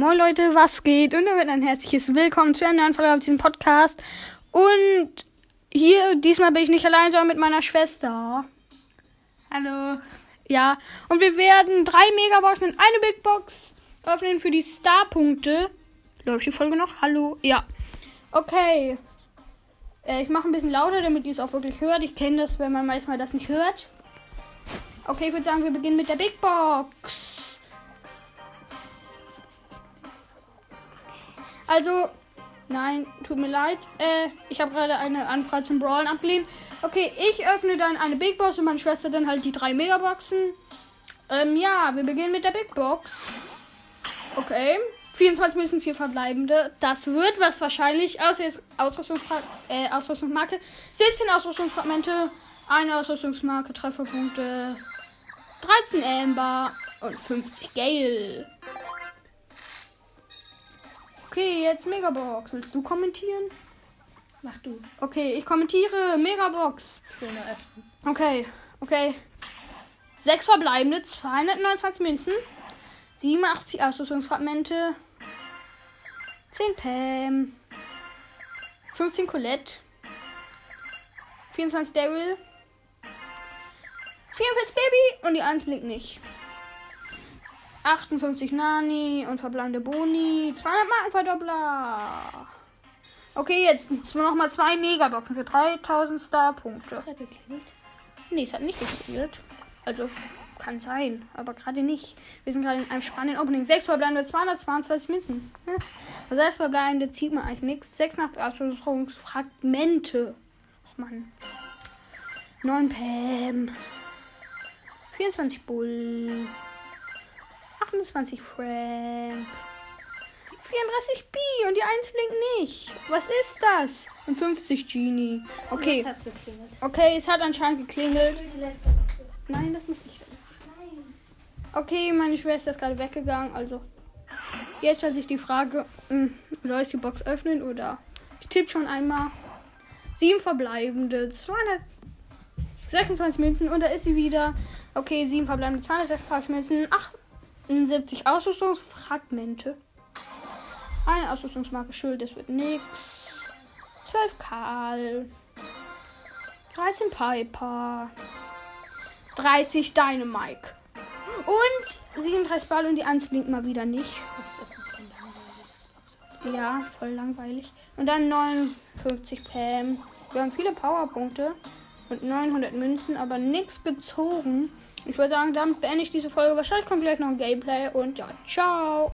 Moin Leute, was geht? Und damit ein herzliches Willkommen zu einer neuen Folge auf diesem Podcast. Und hier, diesmal bin ich nicht allein, sondern mit meiner Schwester. Hallo. Ja, und wir werden drei Megaboxen und eine Big Box öffnen für die Star-Punkte. Läuft die Folge noch? Hallo? Ja. Okay. Äh, ich mache ein bisschen lauter, damit ihr es auch wirklich hört. Ich kenne das, wenn man manchmal das nicht hört. Okay, ich würde sagen, wir beginnen mit der Big Box. Also, nein, tut mir leid. Äh, ich habe gerade eine Anfrage zum Brawlen abgelehnt. Okay, ich öffne dann eine Big Box und meine Schwester dann halt die drei Megaboxen. Ähm, ja, wir beginnen mit der Big Box. Okay. 24 müssen vier verbleibende. Das wird was wahrscheinlich. Außer jetzt Ausrüstungsfra äh, Ausrüstungsmarke. 17 Ausrüstungsfragmente. Eine Ausrüstungsmarke, Trefferpunkte. 13 Amber und 50 Gale. Okay, jetzt Megabox. Willst du kommentieren? Mach du. Okay, ich kommentiere Megabox. Okay, okay. Sechs verbleibende, 229 Münzen, 87 Ausrüstungsfragmente, 10 Pam, 15 Colette, 24 Daryl, 44 Baby und die 1 blinkt nicht. 58 Nani und verbleibende Boni, 200 Markenverdoppler. Okay, jetzt nochmal zwei Megaboxen für 3000 Star-Punkte. Das hat geklingelt. Nee, es hat nicht geklingelt. Also, kann sein, aber gerade nicht. Wir sind gerade in einem spannenden Opening. 6 verbleibende 222 Münzen. Hm. 6 verbleibende zieht man eigentlich nichts. 86 Ausrüstungsfragmente. Och Mann. 9 Pam. 24 Bull. 28 Frank. 34 B und die 1 blinkt nicht. Was ist das? Und 50 Genie. Okay. Okay, es hat anscheinend geklingelt. Nein, das muss nicht. Okay, meine Schwester ist gerade weggegangen. Also, jetzt stellt sich die Frage, hm, soll ich die Box öffnen oder? Ich tippe schon einmal. Sieben verbleibende, 226 Münzen und da ist sie wieder. Okay, sieben verbleibende, 226 Münzen, 78 Ausrüstungsfragmente. Eine Ausrüstungsmarke Schild, das wird nix. 12 Karl. 13 Piper. 30 Dynamike. Und 37 Ball und die 1 blinkt mal wieder nicht. Ja, voll langweilig. Und dann 59 Pam. Wir haben viele Powerpunkte und 900 Münzen, aber nichts gezogen. Ich würde sagen, damit beende ich diese Folge. Wahrscheinlich kommt gleich noch ein Gameplay und ja, ciao.